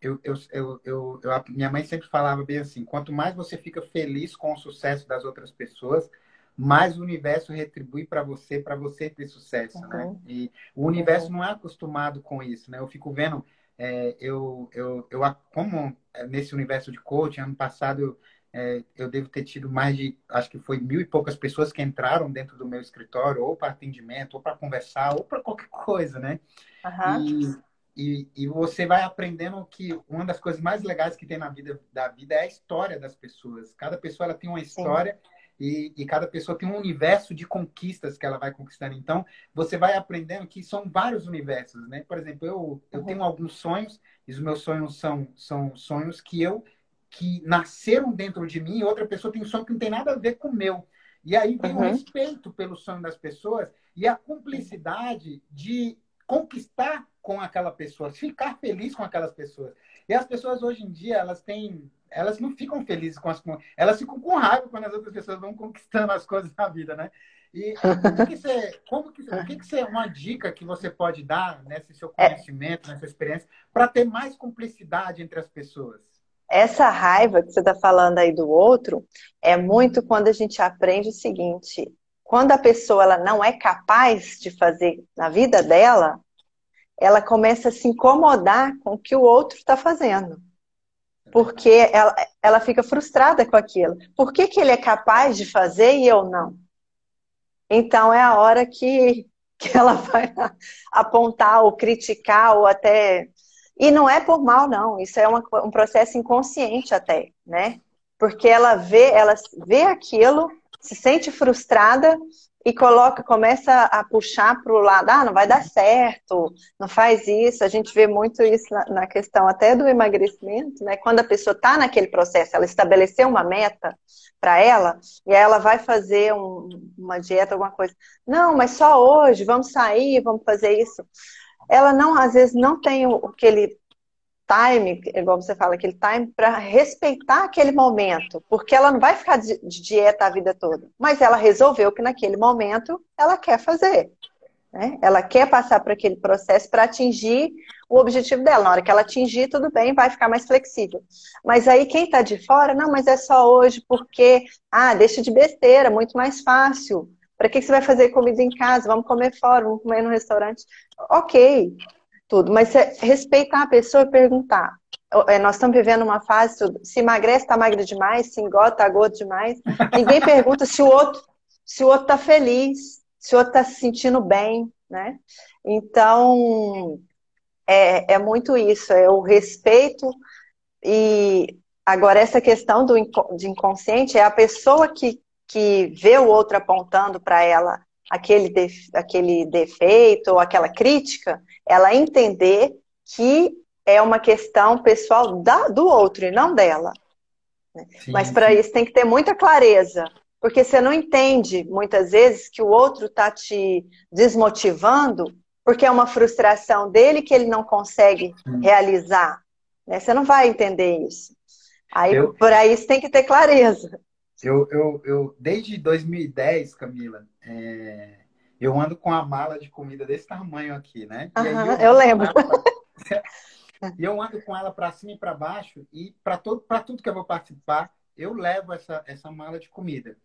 eu, eu, eu, eu, minha mãe sempre falava bem assim, quanto mais você fica feliz com o sucesso das outras pessoas, mais o universo retribui para você, para você ter sucesso, né? uhum. né? E o universo uhum. não é acostumado com isso, né? Eu fico vendo, é, eu, eu, eu, como é, nesse universo de coaching, ano passado eu, é, eu devo ter tido mais de, acho que foi mil e poucas pessoas que entraram dentro do meu escritório, ou para atendimento, ou para conversar, ou para qualquer coisa, né? Uhum. E, e, e, você vai aprendendo que uma das coisas mais legais que tem na vida da vida é a história das pessoas. Cada pessoa ela tem uma história. E, e, cada pessoa tem um universo de conquistas que ela vai conquistando. Então, você vai aprendendo que são vários universos, né? Por exemplo, eu, eu tenho alguns sonhos, e os meus sonhos são, são sonhos que eu que nasceram dentro de mim, e outra pessoa tem um sonho que não tem nada a ver com o meu. E aí vem uhum. o respeito pelo sonho das pessoas e a cumplicidade de conquistar com aquela pessoa, ficar feliz com aquelas pessoas. E as pessoas hoje em dia, elas têm elas não ficam felizes com as elas ficam com raiva quando as outras pessoas vão conquistando as coisas na vida, né? E que você, como que, o que, que você, uma dica que você pode dar nesse seu é. conhecimento, nessa experiência, para ter mais cumplicidade entre as pessoas? Essa raiva que você está falando aí do outro é muito quando a gente aprende o seguinte: quando a pessoa ela não é capaz de fazer na vida dela, ela começa a se incomodar com o que o outro está fazendo porque ela, ela fica frustrada com aquilo. Por que, que ele é capaz de fazer e eu não? Então é a hora que, que ela vai apontar ou criticar ou até. E não é por mal, não. Isso é uma, um processo inconsciente até, né? Porque ela vê, ela vê aquilo, se sente frustrada e coloca, começa a puxar para o lado, ah, não vai dar certo, não faz isso. A gente vê muito isso na, na questão até do emagrecimento, né? Quando a pessoa está naquele processo, ela estabeleceu uma meta para ela e aí ela vai fazer um, uma dieta, alguma coisa. Não, mas só hoje, vamos sair, vamos fazer isso. Ela não, às vezes, não tem aquele time, igual você fala, aquele time para respeitar aquele momento, porque ela não vai ficar de, dieta a vida toda, mas ela resolveu que naquele momento ela quer fazer. Né? Ela quer passar por aquele processo para atingir o objetivo dela. Na hora que ela atingir, tudo bem, vai ficar mais flexível. Mas aí quem está de fora, não, mas é só hoje porque, ah, deixa de besteira, muito mais fácil. Para que você vai fazer comida em casa? Vamos comer fora, vamos comer no restaurante. Ok, tudo. Mas respeitar a pessoa e perguntar. É, nós estamos vivendo uma fase, se emagrece, está magra demais, se engota, está gordo demais. Ninguém pergunta se o outro se o outro está feliz, se o outro está se sentindo bem, né? Então, é, é muito isso, é o respeito e agora essa questão do de inconsciente é a pessoa que, que vê o outro apontando para ela aquele, def, aquele defeito ou aquela crítica, ela entender que é uma questão pessoal da, do outro e não dela. Né? Mas para isso tem que ter muita clareza, porque você não entende muitas vezes que o outro está te desmotivando porque é uma frustração dele que ele não consegue sim. realizar. Né? Você não vai entender isso. Aí, eu, por aí você tem que ter clareza. Eu, eu, eu desde 2010, Camila, é, eu ando com a mala de comida desse tamanho aqui, né? Uhum, eu, eu, lembro. E eu ando com ela para cima e para baixo e para todo, para tudo que eu vou participar, eu levo essa, essa mala de comida.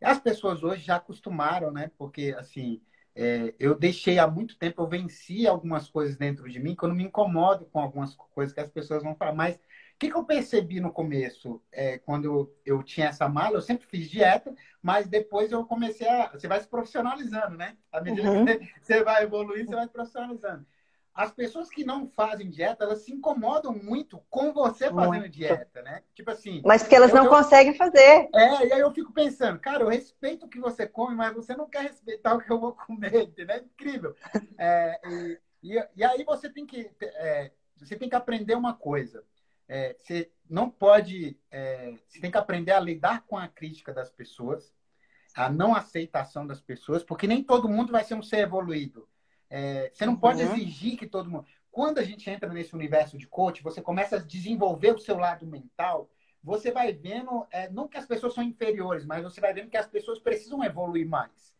E as pessoas hoje já acostumaram, né? Porque assim, é, eu deixei há muito tempo, eu venci algumas coisas dentro de mim que eu não me incomodo com algumas coisas que as pessoas vão falar, mas que, que eu percebi no começo, é, quando eu, eu, tinha essa mala? Eu sempre fiz dieta, mas depois eu comecei a. Você vai se profissionalizando, né? À medida uhum. que você vai evoluindo, você vai se profissionalizando. as pessoas que não fazem dieta, elas se incomodam muito com você fazendo muito. dieta, né? Tipo assim. Mas porque elas eu, não eu, conseguem fazer. É, e aí eu fico pensando, cara, eu respeito o que você come, mas você não quer respeitar o que eu vou comer, entendeu? É incrível. É, e, e, e, aí você tem que. É, você tem que aprender uma coisa. É, você não pode. É, você tem que aprender a lidar com a crítica das pessoas, a não aceitação das pessoas, porque nem todo mundo vai ser um ser evoluído. É, você não pode uhum. exigir que todo mundo. Quando a gente entra nesse universo de coach, você começa a desenvolver o seu lado mental. Você vai vendo, é, não que as pessoas são inferiores, mas você vai vendo que as pessoas precisam evoluir mais.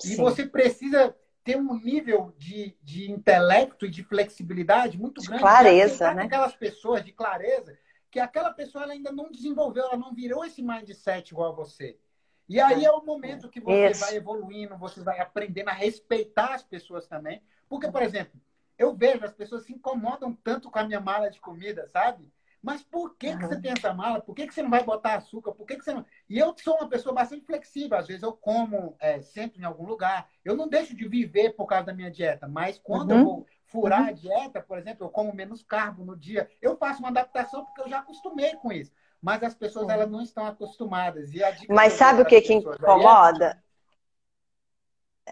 Sim. E você precisa ter um nível de, de intelecto e de flexibilidade muito grande. Clareza, né? Aquelas pessoas de clareza, que aquela pessoa ainda não desenvolveu, ela não virou esse mindset igual a você. E aí é o momento que você Isso. vai evoluindo, você vai aprendendo a respeitar as pessoas também. Porque, por exemplo, eu vejo as pessoas se incomodam tanto com a minha mala de comida, sabe? Mas por que, uhum. que você tem essa mala? Por que, que você não vai botar açúcar? Por que, que você não. E eu sou uma pessoa bastante flexível. Às vezes eu como é, sempre em algum lugar. Eu não deixo de viver por causa da minha dieta. Mas quando uhum. eu vou furar uhum. a dieta, por exemplo, eu como menos carbo no dia, eu faço uma adaptação porque eu já acostumei com isso mas as pessoas elas não estão acostumadas. mas sabe o que, que incomoda?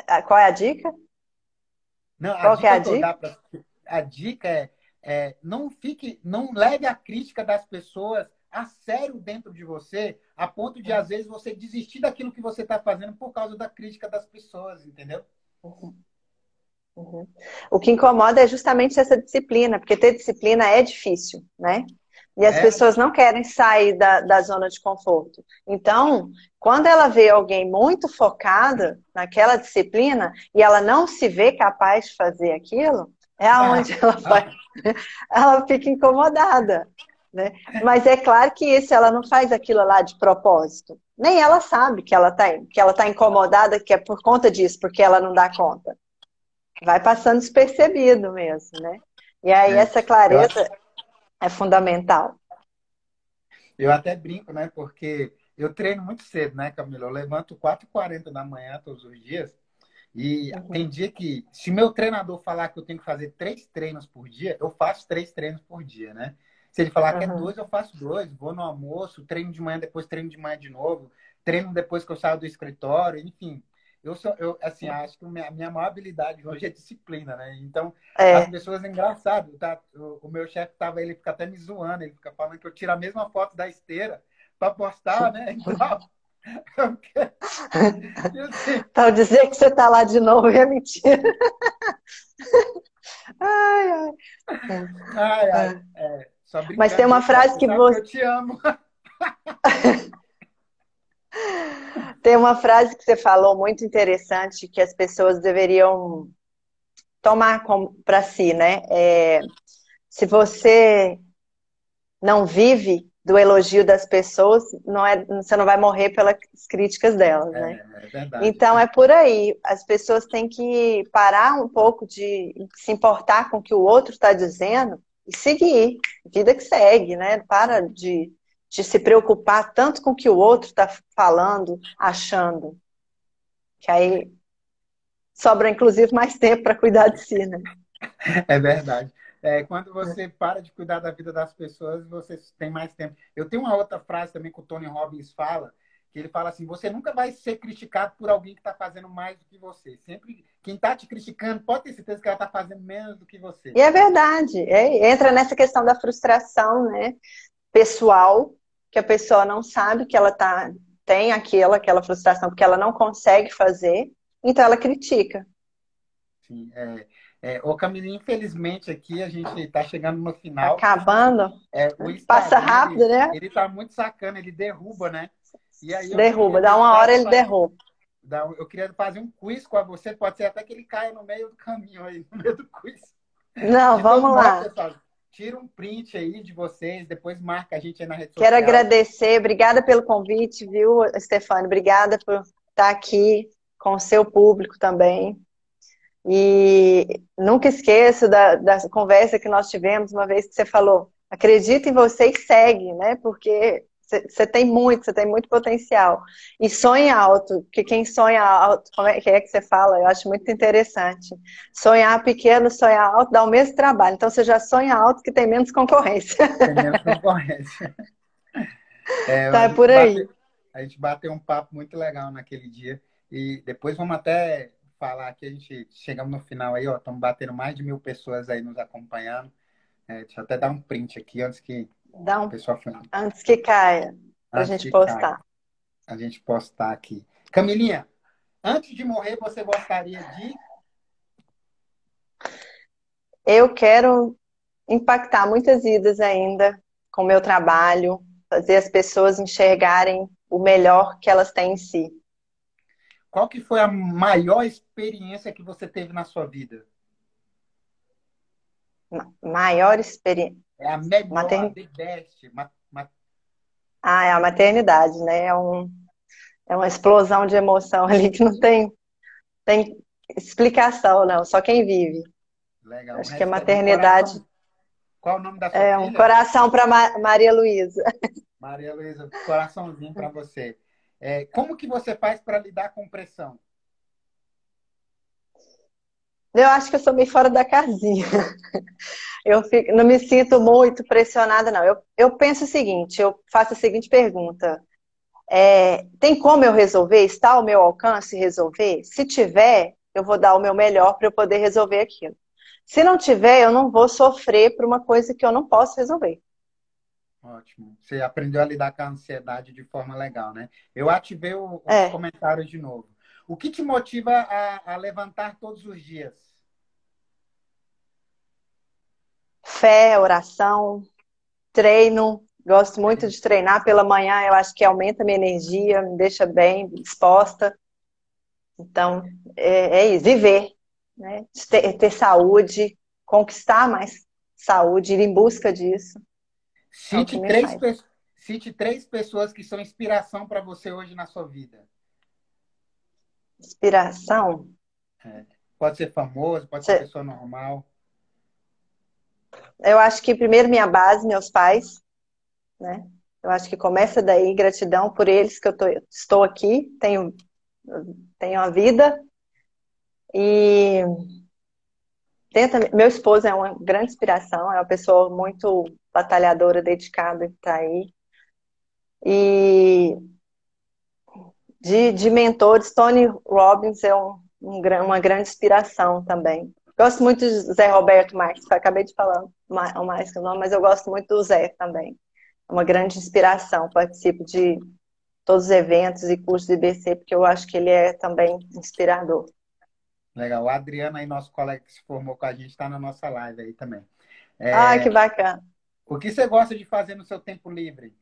É... Qual é a dica? Não, Qual a dica é a dica? Pra... A dica é, é não fique, não leve a crítica das pessoas a sério dentro de você, a ponto de, às vezes, você desistir daquilo que você está fazendo por causa da crítica das pessoas, entendeu? Uhum. Uhum. O que incomoda é justamente essa disciplina, porque ter disciplina é difícil, né? E as é. pessoas não querem sair da, da zona de conforto. Então, quando ela vê alguém muito focada naquela disciplina e ela não se vê capaz de fazer aquilo, é aonde ela vai, ela fica incomodada. Né? Mas é claro que isso ela não faz aquilo lá de propósito. Nem ela sabe que ela está que ela tá incomodada, que é por conta disso, porque ela não dá conta. Vai passando despercebido mesmo, né? E aí é. essa clareza é fundamental. Eu até brinco, né? Porque eu treino muito cedo, né, Camila? Eu levanto 4h40 da manhã todos os dias. E uhum. tem dia que, se meu treinador falar que eu tenho que fazer três treinos por dia, eu faço três treinos por dia, né? Se ele falar uhum. que é dois, eu faço dois. Vou no almoço, treino de manhã, depois treino de manhã de novo. Treino depois que eu saio do escritório, enfim. Eu sou, eu, assim, acho que a minha, minha maior habilidade hoje é disciplina, né? Então, é. as pessoas, é engraçado, tá? O, o meu chefe tava, ele fica até me zoando, ele fica falando que eu tiro a mesma foto da esteira para postar, né? Para dizer que você está lá de novo é mentira. ai, ai. ai, ai. É, Mas tem uma frase que você. Eu te amo. Tem uma frase que você falou muito interessante que as pessoas deveriam tomar para si, né? É, se você não vive do elogio das pessoas, não é, você não vai morrer pelas críticas delas, né? É, é então é por aí. As pessoas têm que parar um pouco de se importar com o que o outro está dizendo e seguir. Vida que segue, né? Para de de se preocupar tanto com o que o outro está falando, achando. Que aí sobra, inclusive, mais tempo para cuidar de si, né? É verdade. É, quando você para de cuidar da vida das pessoas, você tem mais tempo. Eu tenho uma outra frase também que o Tony Robbins fala, que ele fala assim: você nunca vai ser criticado por alguém que está fazendo mais do que você. Sempre quem está te criticando pode ter certeza que ela está fazendo menos do que você. E é verdade. É, entra nessa questão da frustração, né? Pessoal, que a pessoa não sabe que ela tá, tem aquela, aquela frustração porque ela não consegue fazer, então ela critica. Sim, é, é, ô Camila, infelizmente aqui a gente está chegando no final. Acabando. É, Passa rápido, ele, né? Ele está muito sacana, ele derruba, né? E aí derruba, dá uma hora ele derruba. eu queria fazer um quiz com você, pode ser até que ele caia no meio do caminho aí, no meio do quiz. Não, então, vamos lá. Pessoal, tira um print aí de vocês, depois marca a gente aí na rede Quero social. agradecer, obrigada pelo convite, viu, Stefano? Obrigada por estar aqui com o seu público também. E nunca esqueço da, da conversa que nós tivemos uma vez que você falou, acredita em você e segue, né? Porque Você tem muito, você tem muito potencial. E sonha alto, que quem sonha alto, como é que é que você fala? Eu acho muito interessante. Sonhar pequeno, sonhar alto dá o mesmo trabalho. Então você já sonha alto que tem menos concorrência. Tem menos concorrência. É, tá, é por aí. Bate, a gente bateu um papo muito legal naquele dia. E depois vamos até falar que a gente chegamos no final aí, ó. Estamos batendo mais de mil pessoas aí nos acompanhando. É, deixa eu até dar um print aqui antes que Dá um... o pessoal Antes que caia, para a gente postar. Caia. A gente postar aqui. Camilinha, antes de morrer, você gostaria de. Eu quero impactar muitas vidas ainda com o meu trabalho, fazer as pessoas enxergarem o melhor que elas têm em si. Qual que foi a maior experiência que você teve na sua vida? Maior experiência. É a melhor, Matern... the best. Ma... Ma... Ah, é a maternidade, né? É, um, é uma explosão de emoção ali que não tem, tem explicação, não. Só quem vive. Legal. Acho que a maternidade. Qual o nome da sua É filha? um coração para Ma Maria Luísa. Maria Luísa, coraçãozinho para você. É, como que você faz para lidar com pressão? Eu acho que eu sou meio fora da casinha. Eu fico, não me sinto muito pressionada, não. Eu, eu penso o seguinte, eu faço a seguinte pergunta. É, tem como eu resolver? Está ao meu alcance resolver? Se tiver, eu vou dar o meu melhor para eu poder resolver aquilo. Se não tiver, eu não vou sofrer por uma coisa que eu não posso resolver. Ótimo. Você aprendeu a lidar com a ansiedade de forma legal, né? Eu ativei os é. comentários de novo. O que te motiva a, a levantar todos os dias? Fé, oração, treino. Gosto muito de treinar pela manhã, eu acho que aumenta a minha energia, me deixa bem disposta. Então, é, é isso, viver, né? Ter, ter saúde, conquistar mais saúde, ir em busca disso. Cite, é três, cite três pessoas que são inspiração para você hoje na sua vida. Inspiração? É. Pode ser famoso, pode ser pessoa normal. Eu acho que primeiro minha base, meus pais, né? Eu acho que começa daí, gratidão por eles que eu tô, estou aqui, tenho, tenho a vida. E tenta, meu esposo é uma grande inspiração, é uma pessoa muito batalhadora, dedicada que está aí. E de, de mentores, Tony Robbins é um, um, uma grande inspiração também. Gosto muito de Zé Roberto Marques, acabei de falar o mais que o nome, mas eu gosto muito do Zé também. É uma grande inspiração, participo de todos os eventos e cursos de IBC, porque eu acho que ele é também inspirador. Legal. O Adriano aí, nosso colega que se formou com a gente, está na nossa live aí também. É... Ah, que bacana. O que você gosta de fazer no seu tempo livre?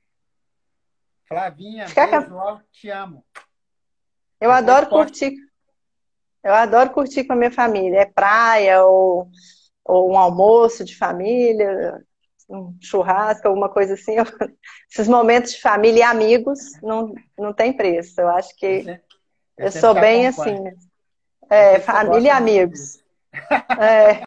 Flavinha, beijo, ó, te amo. Eu adoro curtir. Eu adoro curtir com a minha família. É praia ou, ou um almoço de família, um churrasco, alguma coisa assim. Esses momentos de família e amigos não, não tem preço. Eu acho que eu, eu sou bem assim. É, família e amigos. É.